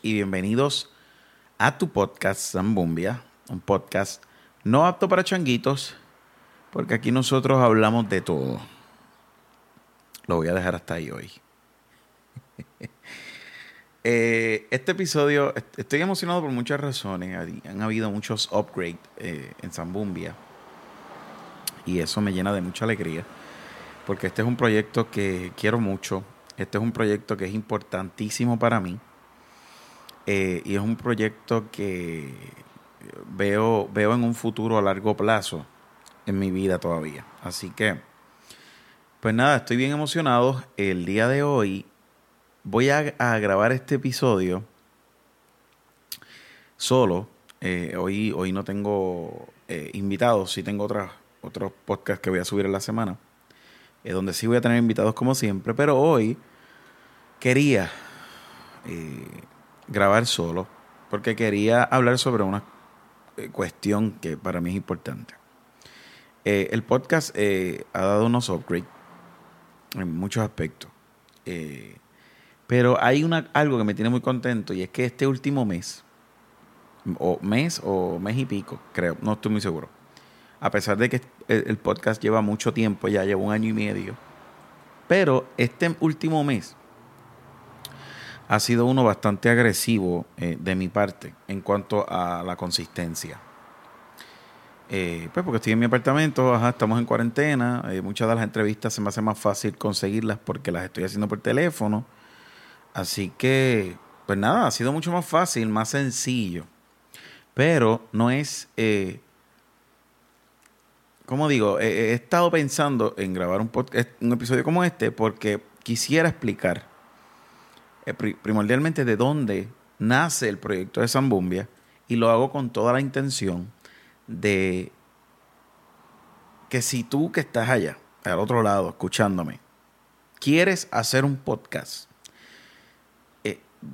Y bienvenidos a tu podcast Zambumbia, un podcast no apto para changuitos, porque aquí nosotros hablamos de todo. Lo voy a dejar hasta ahí hoy. Eh, este episodio, estoy emocionado por muchas razones. Han habido muchos upgrades eh, en Zambumbia. Y eso me llena de mucha alegría. Porque este es un proyecto que quiero mucho. Este es un proyecto que es importantísimo para mí. Eh, y es un proyecto que veo, veo en un futuro a largo plazo en mi vida todavía. Así que, pues nada, estoy bien emocionado. El día de hoy voy a, grabar este episodio solo. Eh, hoy, hoy no tengo eh, invitados, sí tengo otras, otros podcasts que voy a subir en la semana, eh, donde sí voy a tener invitados como siempre, pero hoy quería grabar solo porque quería hablar sobre una cuestión que para mí es importante. el podcast ha dado unos upgrades en muchos aspectos. Pero hay una, algo que me tiene muy contento y es que este último mes, o mes o mes y pico, creo, no estoy muy seguro. A pesar de que el, podcast lleva mucho tiempo, ya lleva un año y medio. Pero este último mes ha sido uno bastante agresivo eh, de mi parte en cuanto a la consistencia. Eh, pues porque estoy en mi apartamento, estamos en cuarentena, eh, muchas de las entrevistas se me hace más fácil conseguirlas porque las estoy haciendo por teléfono Así que, pues nada, ha sido mucho más fácil, más sencillo. Pero no es, como digo, he estado pensando en grabar un, un episodio como este porque quisiera explicar primordialmente de dónde nace el proyecto de Zambumbia y lo hago con toda la intención de que si tú que estás allá, al otro lado, escuchándome, quieres hacer un podcast,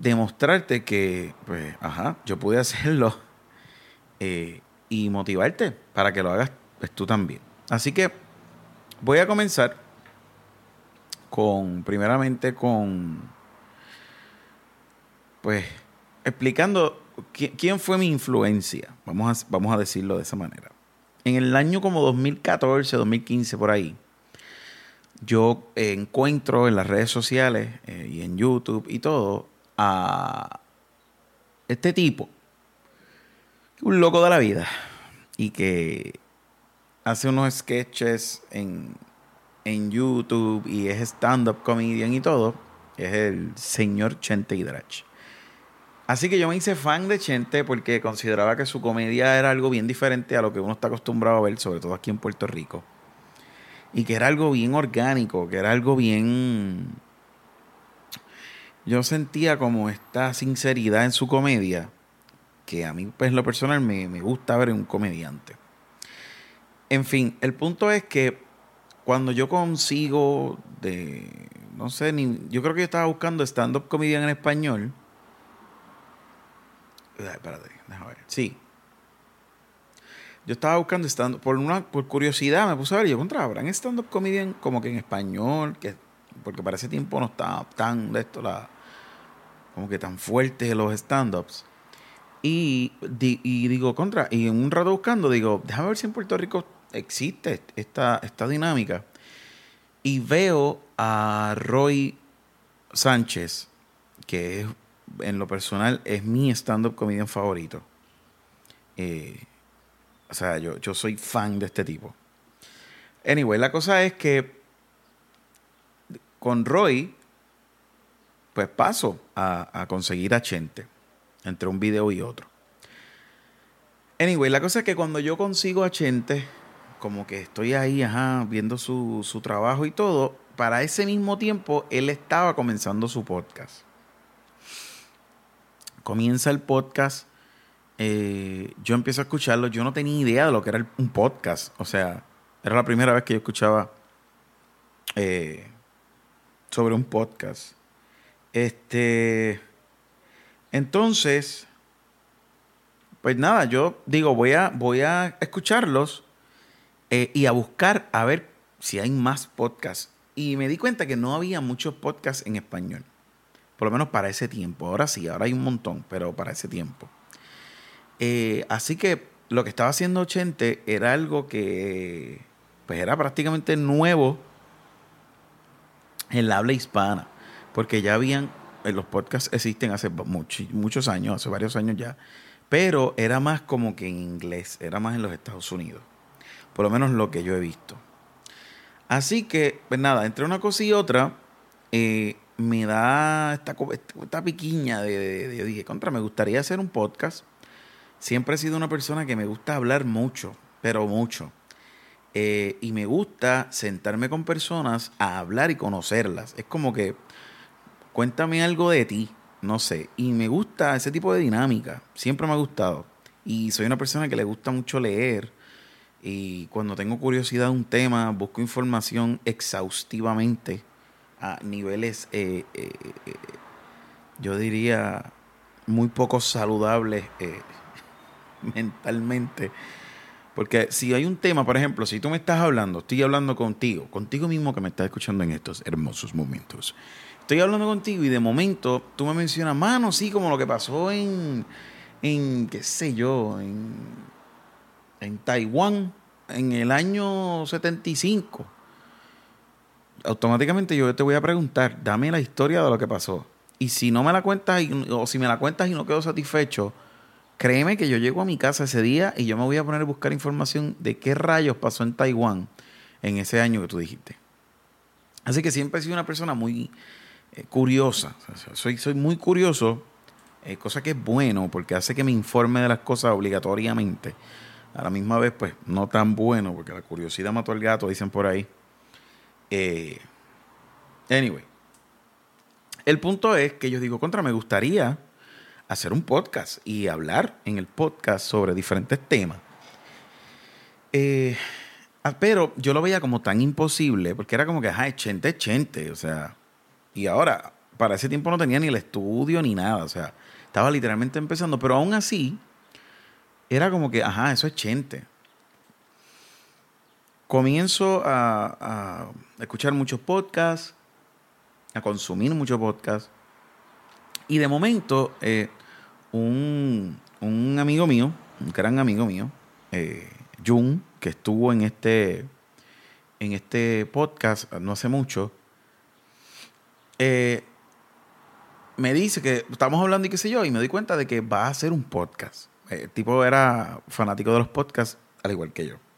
demostrarte que, pues, ajá, yo pude hacerlo eh, y motivarte para que lo hagas pues, tú también. Así que voy a comenzar con, primeramente con, pues, explicando quién fue mi influencia, vamos a, vamos a decirlo de esa manera. En el año como 2014, 2015, por ahí, yo encuentro en las redes sociales eh, y en YouTube y todo a este tipo, un loco de la vida, y que hace unos sketches en, en YouTube y es stand-up comedian y todo, es el señor Chente Hidrach. Así que yo me hice fan de Chente porque consideraba que su comedia era algo bien diferente a lo que uno está acostumbrado a ver, sobre todo aquí en Puerto Rico. Y que era algo bien orgánico, que era algo bien yo sentía como esta sinceridad en su comedia, que a mí, pues, lo personal me, gusta ver en un comediante. En fin, el punto es que cuando yo consigo de, no sé, ni, yo creo que yo estaba buscando stand-up comedian en español. Espérate, ver. Sí. Yo estaba buscando stand por una por curiosidad me puse a ver, yo encontraba, en stand-up comedian como que en español, que porque para ese tiempo no estaba tan de esto la como que tan fuertes los stand-ups. Y, y, digo, contra, y en un rato buscando, digo, déjame ver si en Puerto Rico existe esta, esta dinámica. Y veo a Roy Sánchez, que es, en lo personal es mi stand-up comedian favorito. Eh, o sea, yo, yo soy fan de este tipo. Anyway, la cosa es que con Roy, pues paso a, conseguir a Chente entre un video y otro. Anyway, la cosa es que cuando yo consigo a Chente, como que estoy ahí, ajá, viendo su, su trabajo y todo. Para ese mismo tiempo, él estaba comenzando su podcast. Comienza el podcast. eh, yo empiezo a escucharlo. Yo no tenía idea de lo que era el- un podcast. O sea, era la primera vez que yo escuchaba eh, sobre un podcast. Este. Entonces. Pues nada, yo digo, voy a, voy a escucharlos eh, y a buscar a ver si hay más podcasts. Y me di cuenta que no había muchos podcasts en español. Por lo menos para ese tiempo. Ahora sí, ahora hay un montón, pero para ese tiempo. Eh, así que lo que estaba haciendo Chente era algo que pues era prácticamente nuevo en la habla hispana. Porque ya habían, eh, los podcasts existen hace muchos años, hace varios años ya. Pero era más como que en inglés, era más en los Estados Unidos. Por lo menos lo que yo he visto. Así que, pues nada, entre una cosa y otra, eh, me da esta, esta piquiña de, dije, contra, me gustaría hacer un podcast. Siempre he sido una persona que me gusta hablar mucho, pero mucho. Eh, y me gusta sentarme con personas a hablar y conocerlas. Es como que, cuéntame algo de ti, no sé. Y me gusta ese tipo de dinámica. Siempre me ha gustado. Y soy una persona que le gusta mucho leer. Y cuando tengo curiosidad de un tema, busco información exhaustivamente a niveles, eh, eh, eh, yo diría, muy poco saludables mentalmente. Porque si hay un tema, por ejemplo, si tú me estás hablando, estoy hablando contigo, contigo mismo que me estás escuchando en estos hermosos momentos. Estoy hablando contigo y de momento tú me mencionas, mano, sí, como lo que pasó en, en qué sé yo, en, en Taiwán en el año 75. Automáticamente yo te voy a preguntar, dame la historia de lo que pasó. Y si no me la cuentas, y- o si me la cuentas y no quedo satisfecho, créeme que yo llego a mi casa ese día y yo me voy a poner a buscar información de qué rayos pasó en Taiwán en ese año que tú dijiste. Así que siempre he sido una persona muy eh, curiosa. Soy, soy muy curioso, eh, cosa que es bueno porque hace que me informe de las cosas obligatoriamente. A la misma vez, pues, no tan bueno porque la curiosidad mató al gato, dicen por ahí. Eh, anyway. El punto es que yo digo, contra, me gustaría hacer un podcast y hablar en el podcast sobre diferentes temas. Eh, ah, pero yo lo veía como tan imposible, porque era como que, ajá, chente, chente, o sea. Y ahora, para ese tiempo no tenía ni el estudio ni nada, o sea, estaba literalmente empezando, pero aún así, era como que, ajá, eso es chente. Comienzo a, escuchar muchos podcasts, a consumir muchos podcasts. Y de momento, eh, un, un amigo mío, un gran amigo mío, eh, Jun, que estuvo en este, en este podcast no hace mucho, eh, me dice que estamos hablando y qué sé yo, y me doy cuenta de que va a hacer un podcast. Eh, El tipo era fanático de los podcasts, al igual que yo.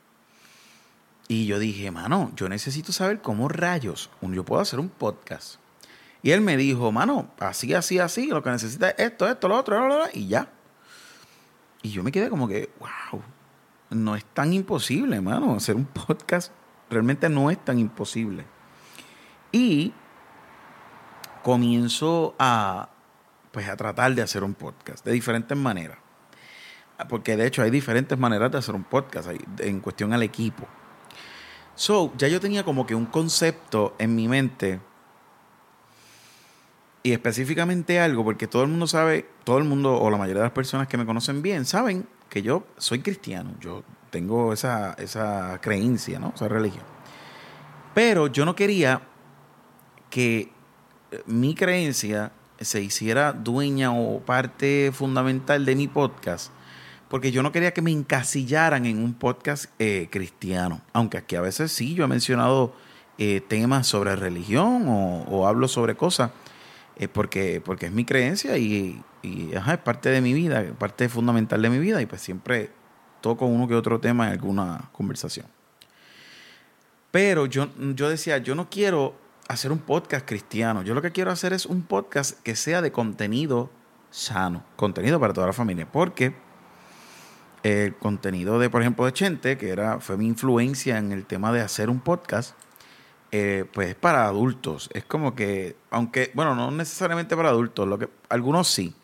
Y yo dije, mano, yo necesito saber cómo rayos yo puedo hacer un podcast. Y él me dijo, mano, así, así, así, lo que necesita es esto, esto, lo otro, bla, bla, bla", y ya. Y yo me quedé como que, wow, no es tan imposible, mano, hacer un podcast realmente no es tan imposible. Y comienzo a, pues, a tratar de hacer un podcast de diferentes maneras. Porque de hecho hay diferentes maneras de hacer un podcast en cuestión al equipo. So, ya yo tenía como que un concepto en mi mente y específicamente algo, porque todo el mundo sabe, todo el mundo o la mayoría de las personas que me conocen bien saben que yo soy cristiano, yo tengo esa, esa creencia, ¿no? Esa religión. Pero yo no quería que eh, mi creencia se hiciera dueña o parte fundamental de mi podcast, porque yo no quería que me encasillaran en un podcast eh, cristiano, aunque aquí a veces sí, yo he mencionado eh, temas sobre religión o, hablo sobre cosas, eh, porque, porque es mi creencia y, es parte de mi vida, parte fundamental de mi vida y pues siempre toco uno que otro tema en alguna conversación. Pero yo, yo decía, yo no quiero hacer un podcast cristiano. Yo lo que quiero hacer es un podcast que sea de contenido sano, contenido para toda la familia. Porque el contenido de, por ejemplo, de Chente, que era, fue mi influencia en el tema de hacer un podcast, eh, pues es para adultos. Es como que, aunque, bueno, no necesariamente para adultos, lo que, algunos sí.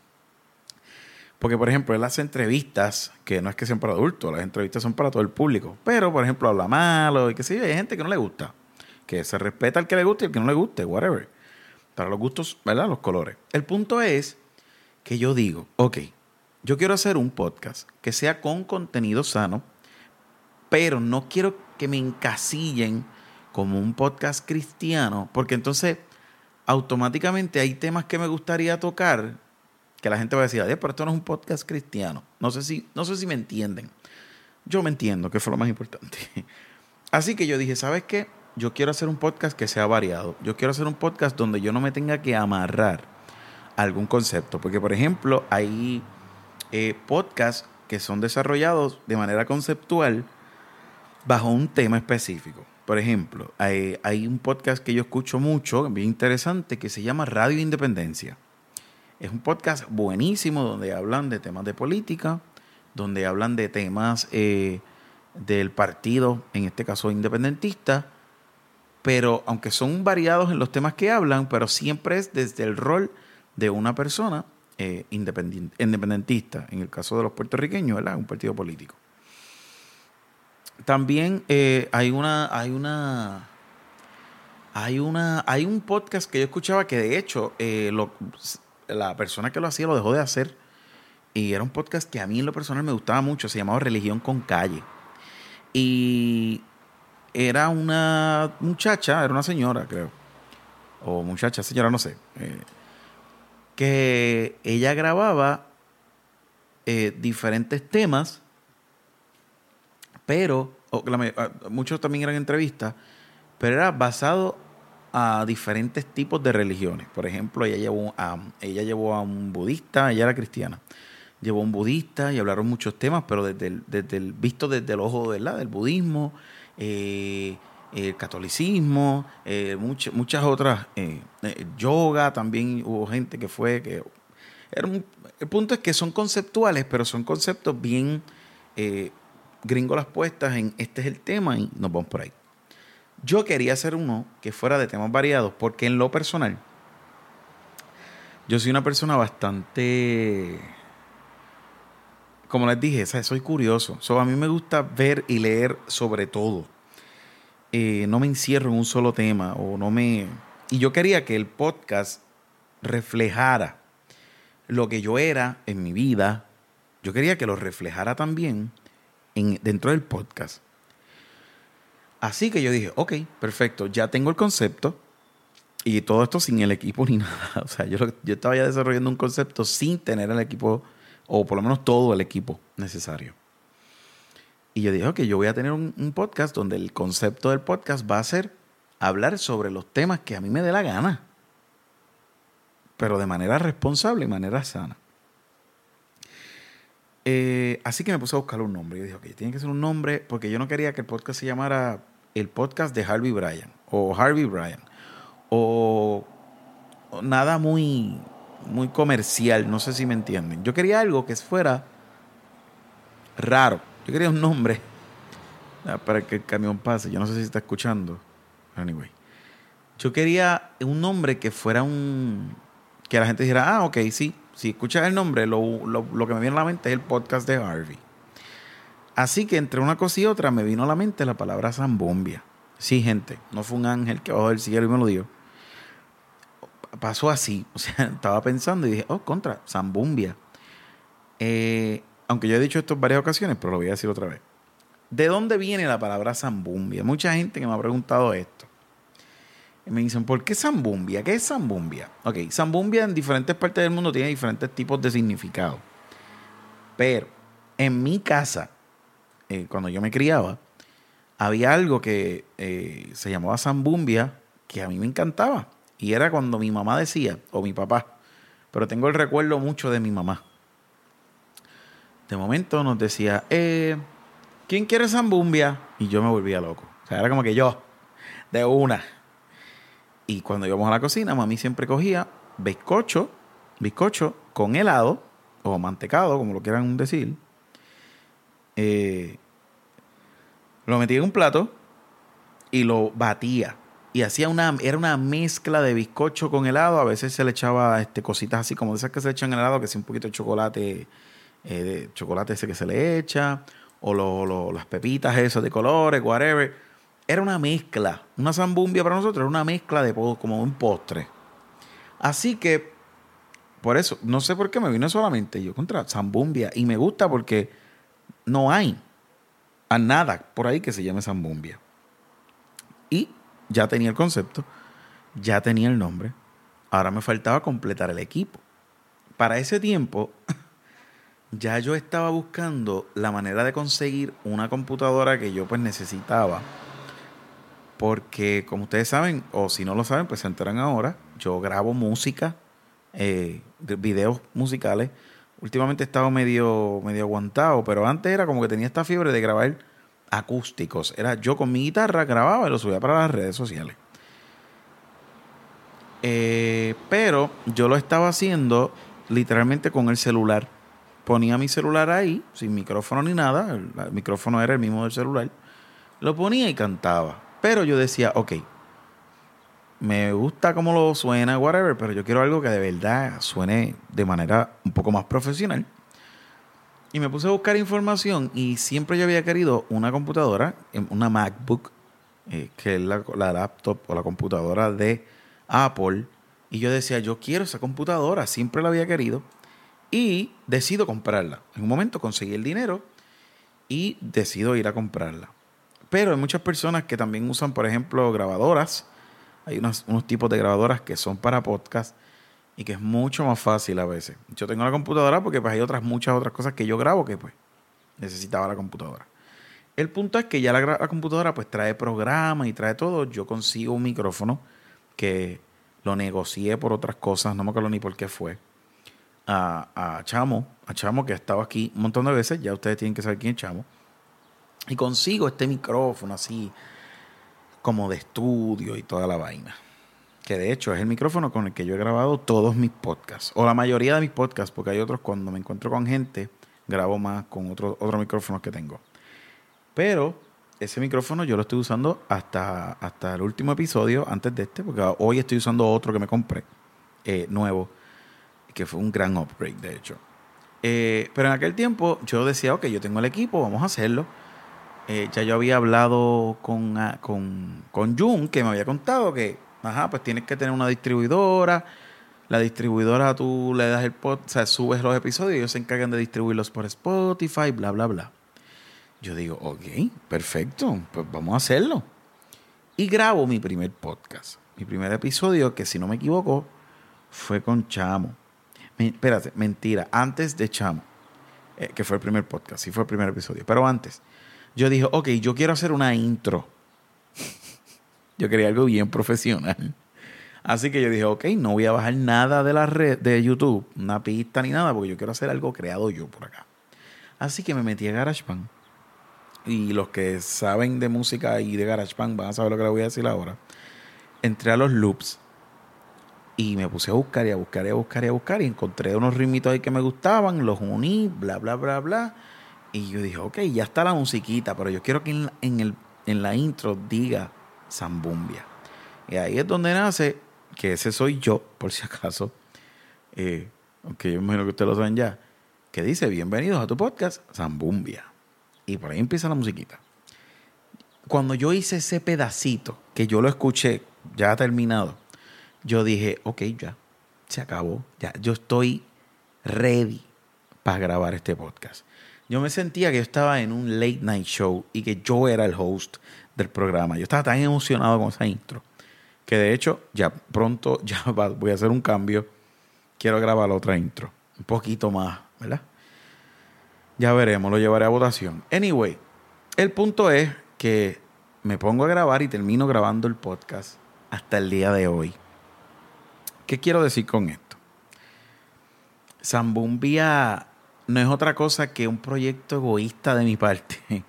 Porque, por ejemplo, él hace entrevistas que no es que sean para adultos, las entrevistas son para todo el público. Pero, por ejemplo, habla malo y que sí, hay gente que no le gusta. Que se respeta al que le guste y al que no le guste, whatever. Para los gustos, ¿verdad? Los colores. El punto es que yo digo, ok, yo quiero hacer un podcast que sea con contenido sano, pero no quiero que me encasillen como un podcast cristiano, porque entonces automáticamente hay temas que me gustaría tocar que la gente va a decir, pero esto no es un podcast cristiano. No sé si, no sé si me entienden. Yo me entiendo, que fue lo más importante. Así que yo dije, ¿sabes qué? Yo quiero hacer un podcast que sea variado. Yo quiero hacer un podcast donde yo no me tenga que amarrar algún concepto. Porque, por ejemplo, hay eh, podcasts que son desarrollados de manera conceptual bajo un tema específico. Por ejemplo, hay, un podcast que yo escucho mucho, bien interesante, que se llama Radio Independencia. Es un podcast buenísimo donde hablan de temas de política, donde hablan de temas eh, del partido, en este caso independentista, pero aunque son variados en los temas que hablan, pero siempre es desde el rol de una persona eh, independentista, en el caso de los puertorriqueños, ¿verdad? Un partido político. También eh, hay una, hay una, hay una, hay un podcast que yo escuchaba que de hecho lo, la persona que lo hacía lo dejó de hacer. Y era un podcast que a mí en lo personal me gustaba mucho. Se llamaba Religión con Calle. Y era una muchacha, era una señora, creo. O muchacha, señora, no sé. Eh, que ella grababa eh, diferentes temas, pero ah, muchos también eran entrevistas, pero era basado a diferentes tipos de religiones. Por ejemplo, ella llevó a, ella llevó a un budista, ella era cristiana. Llevó a un budista y hablaron muchos temas, pero desde el, desde visto desde el ojo del budismo, eh, el catolicismo, eh, muchas otras, eh, yoga, también hubo gente que fue, que el punto es que son conceptuales, pero son conceptos bien gringolas puestas en este es el tema y nos vamos por ahí. Yo quería hacer uno que fuera de temas variados, porque en lo personal, yo soy una persona bastante, como les dije, soy curioso. a mí me gusta ver y leer sobre todo. Eh, no me encierro en un solo tema o no me... Y yo quería que el podcast reflejara lo que yo era en mi vida. Yo quería que lo reflejara también en, dentro del podcast. Así que yo dije, ok, perfecto, ya tengo el concepto y todo esto sin el equipo ni nada. O sea, yo, yo estaba ya desarrollando un concepto sin tener el equipo, o por lo menos todo el equipo necesario. Y yo dije, ok, yo voy a tener un, podcast donde el concepto del podcast va a ser hablar sobre los temas que a mí me dé la gana, pero de manera responsable y manera sana. Eh, así que me puse a buscar un nombre. Y dije, ok, tiene que ser un nombre, porque yo no quería que el podcast se llamara el podcast de Harvey Bryan, o Harvey Bryan, o, nada muy, muy comercial, no sé si me entienden. Yo quería algo que fuera raro. Yo quería un nombre ah, para que el camión pase. Yo no sé si está escuchando. Anyway. Yo quería un nombre que fuera un. que la gente dijera, ah, ok, sí, si escuchas el nombre, lo, que me viene a la mente es el podcast de Harvey. Así que entre una cosa y otra me vino a la mente la palabra zambombia. Sí, gente, no fue un ángel que bajó del cielo y me lo dio. Pasó así, o sea, estaba pensando y dije, oh, contra, zambombia. Eh, aunque yo he dicho esto en varias ocasiones, pero lo voy a decir otra vez. ¿De dónde viene la palabra zambumbia? Mucha gente que me ha preguntado esto me dicen, ¿por qué Zambumbia? ¿Qué es Zambumbia? Ok, Zambumbia en diferentes partes del mundo tiene diferentes tipos de significado. Pero en mi casa, eh, cuando yo me criaba, había algo que eh, se llamaba Zambumbia que a mí me encantaba. Y era cuando mi mamá decía, o mi papá, pero tengo el recuerdo mucho de mi mamá. De momento nos decía, eh, ¿quién quiere Zambumbia? Y yo me volvía loco. O sea, era como que yo, de una. Y cuando íbamos a la cocina, mami siempre cogía bizcocho, bizcocho con helado o mantecado, como lo quieran decir. eh, lo metía en un plato y lo batía. Y hacía una, era una mezcla de bizcocho con helado. A veces se le echaba este, cositas así como esas que se echan en helado, que es un poquito de chocolate, eh, de chocolate ese que se le echa, o las pepitas esas de colores, whatever. Era una mezcla. Una zambumbia para nosotros era una mezcla de como un postre. Así que, por eso, no sé por qué me vino solamente yo contra zambumbia. Y me gusta porque no hay a nada por ahí que se llame zambumbia. Y ya tenía el concepto, ya tenía el nombre, ahora me faltaba completar el equipo. Para ese tiempo, ya yo estaba buscando la manera de conseguir una computadora que yo pues necesitaba. Porque como ustedes saben, o si no lo saben, pues se enteran ahora, yo grabo música, eh, videos musicales. Últimamente he estado medio, medio aguantado, pero antes era como que tenía esta fiebre de grabar acústicos. Era yo con mi guitarra grababa y lo subía para las redes sociales. Eh, pero yo lo estaba haciendo literalmente con el celular. Ponía mi celular ahí, sin micrófono ni nada. El, micrófono era el mismo del celular. Lo ponía y cantaba. Pero yo decía, ok, me gusta cómo lo suena, whatever, pero yo quiero algo que de verdad suene de manera un poco más profesional. Y me puse a buscar información y siempre yo había querido una computadora, em, una MacBook, eh, que es la, laptop o la computadora de Apple. Y yo decía, yo quiero esa computadora, siempre la había querido. Y decido comprarla. En un momento conseguí el dinero y decido ir a comprarla. Pero hay muchas personas que también usan, por ejemplo, grabadoras. Hay unos, unos tipos de grabadoras que son para podcast y que es mucho más fácil a veces. Yo tengo la computadora porque pues hay otras muchas otras cosas que yo grabo que pues necesitaba la computadora. El punto es que ya la, computadora pues trae programas y trae todo. Yo consigo un micrófono que lo negocié por otras cosas, no me acuerdo ni por qué fue. A, Chamo, a Chamo que ha estado aquí un montón de veces, ya ustedes tienen que saber quién es Chamo. Y consigo este micrófono así como de estudio y toda la vaina que de hecho es el micrófono con el que yo he grabado todos mis podcasts, o la mayoría de mis podcasts, porque hay otros cuando me encuentro con gente, grabo más con otros otro micrófonos que tengo. Pero ese micrófono yo lo estoy usando hasta, hasta el último episodio, antes de este, porque hoy estoy usando otro que me compré, eh, nuevo, que fue un gran upgrade, de hecho. Eh, pero en aquel tiempo yo decía, ok, yo tengo el equipo, vamos a hacerlo. Eh, ya yo había hablado con, ah, con, con Jun, que me había contado que Ajá, pues tienes que tener una distribuidora. La distribuidora tú le das el pod, o sea, subes los episodios y ellos se encargan de distribuirlos por Spotify, bla, bla, bla. Yo digo, ok, perfecto, pues vamos a hacerlo. Y grabo mi primer podcast. Mi primer episodio, que si no me equivoco, fue con Chamo. Espérate, mentira, antes de Chamo, eh, que fue el primer podcast, sí fue el primer episodio, pero antes. Yo dije, ok, yo quiero hacer una intro yo quería algo bien profesional. Así que yo dije, ok, no voy a bajar nada de la red de YouTube, una pista ni nada, porque yo quiero hacer algo creado yo por acá. Así que me metí a GarageBand. Y los que saben de música y de GarageBand van a saber lo que les voy a decir ahora. Entré a los loops y me puse a buscar y a buscar y a buscar y a buscar y encontré unos ritmitos ahí que me gustaban, los uní, bla, bla, bla, bla. Y yo dije, ok, ya está la musiquita, pero yo quiero que en, el, en la intro diga Zambumbia. Y ahí es donde nace, que ese soy yo, por si acaso, eh, aunque yo imagino que ustedes lo saben ya, que dice, bienvenidos a tu podcast, Zambumbia. Y por ahí empieza la musiquita. Cuando yo hice ese pedacito, que yo lo escuché, ya terminado, yo dije, ok, ya, se acabó, ya, yo estoy ready para grabar este podcast. Yo me sentía que yo estaba en un late night show y que yo era el host del programa. Yo estaba tan emocionado con esa intro que de hecho ya pronto ya voy a hacer un cambio. Quiero grabar otra intro. Un poquito más, ¿verdad? Ya veremos, lo llevaré a votación. Anyway, el punto es que me pongo a grabar y termino grabando el podcast hasta el día de hoy. ¿Qué quiero decir con esto? Zambumbia no es otra cosa que un proyecto egoísta de mi parte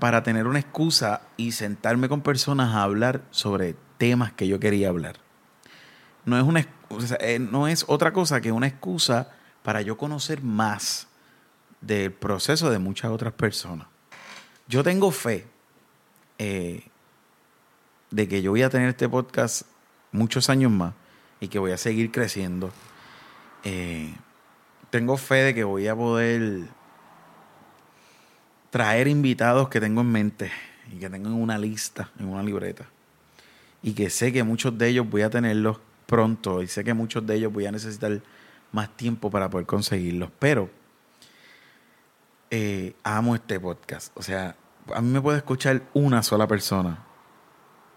para tener una excusa y sentarme con personas a hablar sobre temas que yo quería hablar. No es, una, eh, no es otra cosa que una excusa para yo conocer más del proceso de muchas otras personas. Yo tengo fe eh, de que yo voy a tener este podcast muchos años más y que voy a seguir creciendo. Eh, tengo fe de que voy a poder traer invitados que tengo en mente y que tengo en una lista, en una libreta. Y que sé que muchos de ellos voy a tenerlos pronto y sé que muchos de ellos voy a necesitar más tiempo para poder conseguirlos. Pero eh, amo este podcast. O sea, a mí me puede escuchar una sola persona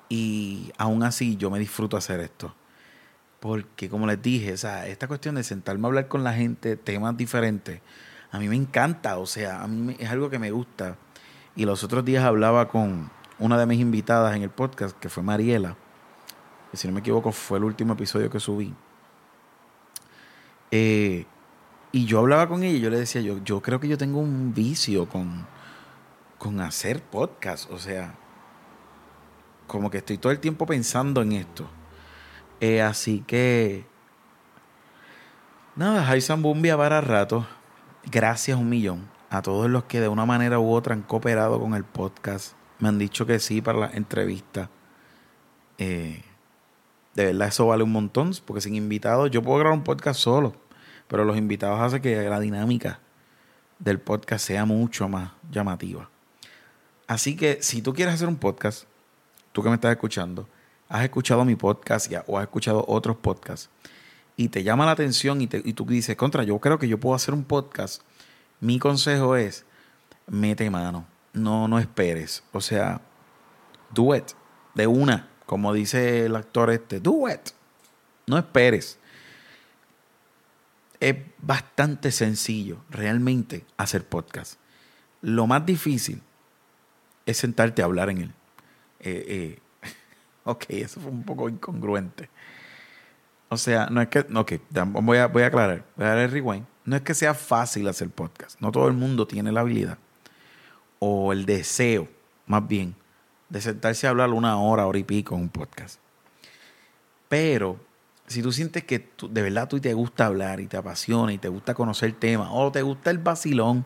y aún así yo me disfruto hacer esto. Porque como les dije, o sea, esta cuestión de sentarme a hablar con la gente, temas diferentes, a mí me encanta, o sea, a mí es algo que me gusta. Y los otros días hablaba con una de mis invitadas en el podcast, que fue Mariela, que si no me equivoco fue el último episodio que subí. Eh, y yo hablaba con ella y yo le decía, yo, yo creo que yo tengo un vicio con, con hacer podcast, o sea, como que estoy todo el tiempo pensando en esto. Eh, así que, nada, Jaisan Bumbia para rato. Gracias un millón a todos los que de una manera u otra han cooperado con el podcast. Me han dicho que sí para la entrevista. Eh, de verdad eso vale un montón, porque sin invitados yo puedo grabar un podcast solo, pero los invitados hacen que la dinámica del podcast sea mucho más llamativa. Así que si tú quieres hacer un podcast, tú que me estás escuchando, has escuchado mi podcast ya, o has escuchado otros podcasts y te llama la atención y, tú dices, contra, yo creo que yo puedo hacer un podcast mi consejo es, mete mano, no, no esperes. O sea, do it, de una, como dice el actor este, do it, no esperes. Es bastante sencillo realmente hacer podcast. Lo más difícil es sentarte a hablar en él. Eh, eh, ok, eso fue un poco incongruente. O sea, no es que. Ok, voy a, voy a aclarar. Voy a dar el rewind no es que sea fácil hacer podcast. No todo el mundo tiene la habilidad o el deseo, más bien, de sentarse a hablar una hora, hora y pico en un podcast. Pero si tú sientes que de verdad tú te gusta hablar y te apasiona y te gusta conocer temas o te gusta el vacilón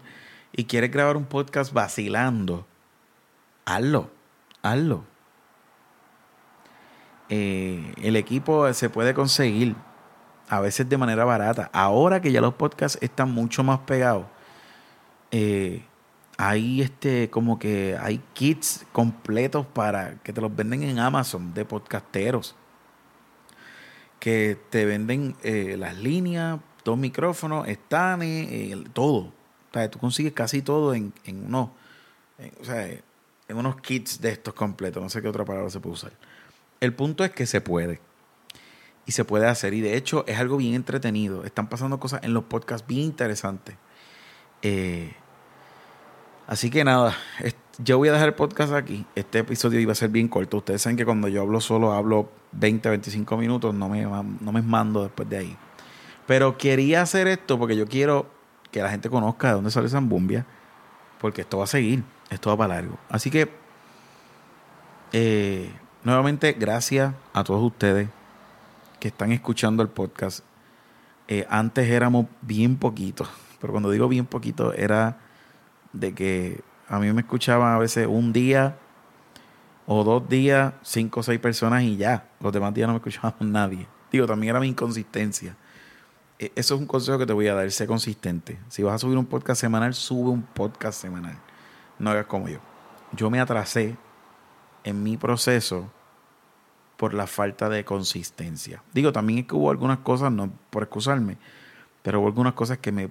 y quieres grabar un podcast vacilando, hazlo, hazlo. Eh, el equipo se puede conseguir a veces de manera barata. Ahora que ya los podcasts están mucho más pegados, eh, hay este como que hay kits completos para que te los venden en Amazon de podcasteros que te venden eh, las líneas, dos micrófonos, estanes, eh, todo. O sea, tú consigues casi todo en, en unos, en unos kits de estos completos. No sé qué otra palabra se puede usar. El punto es que se puede y se puede hacer. Y de hecho es algo bien entretenido. Están pasando cosas en los podcasts bien interesantes. Eh, así que nada, yo voy a dejar el podcast aquí. Este episodio iba a ser bien corto. Ustedes saben que cuando yo hablo solo hablo 20, 25 minutos. No me, no me mando después de ahí. Pero quería hacer esto porque yo quiero que la gente conozca de dónde sale Zambumbia. Porque esto va a seguir. Esto va para largo. Así que, eh, nuevamente, gracias a todos ustedes que están escuchando el podcast, eh, antes éramos bien poquitos, pero cuando digo bien poquito era de que a mí me escuchaban a veces un día o dos días, cinco o seis personas y ya. Los demás días no me escuchaban nadie. Digo, también era mi inconsistencia. E, eso es un consejo que te voy a dar, sé consistente. Si vas a subir un podcast semanal, sube un podcast semanal. No hagas como yo. Yo me atrasé en mi proceso por la falta de consistencia. Digo, también es que hubo algunas cosas, no por excusarme, pero hubo algunas cosas que me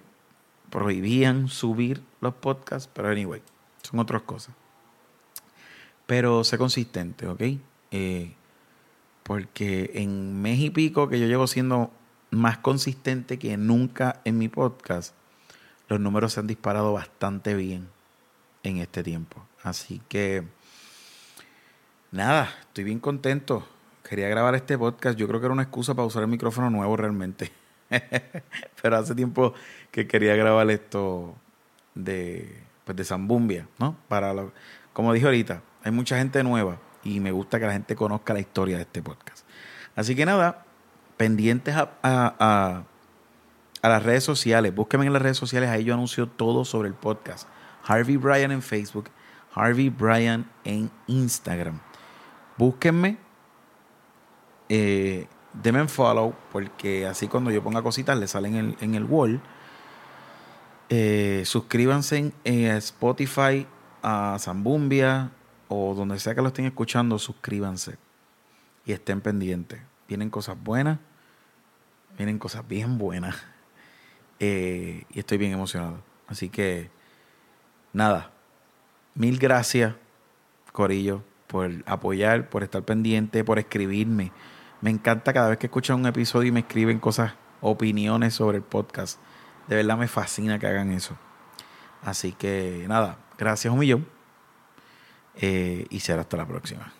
prohibían subir los podcasts, pero anyway, son otras cosas. Pero sé consistente, ¿ok? Eh, porque en mes y pico que yo llevo siendo más consistente que nunca en mi podcast, los números se han disparado bastante bien en este tiempo. Así que, nada, estoy bien contento quería grabar este podcast. Yo creo que era una excusa para usar el micrófono nuevo realmente. Pero hace tiempo que quería grabar esto de, pues de Zambumbia, ¿no? Para lo, como dije ahorita, hay mucha gente nueva y me gusta que la gente conozca la historia de este podcast. Así que nada, pendientes a, a, a las redes sociales. Búsquenme en las redes sociales. Ahí yo anuncio todo sobre el podcast. Harvey Bryan en Facebook. Harvey Bryan en Instagram. Búsquenme. Eh, denme en follow. Porque así cuando yo ponga cositas le salen en el wall. Eh, suscríbanse en Spotify, a Zambumbia o donde sea que lo estén escuchando, suscríbanse y estén pendientes. Vienen cosas buenas, vienen cosas bien buenas eh, y estoy bien emocionado. Así que, nada, mil gracias, Corillo, por apoyar, por estar pendiente, por escribirme. Me encanta cada vez que escuchan un episodio y me escriben cosas, opiniones sobre el podcast. De verdad me fascina que hagan eso. Así que nada, gracias un millón. Eh, y será hasta la próxima.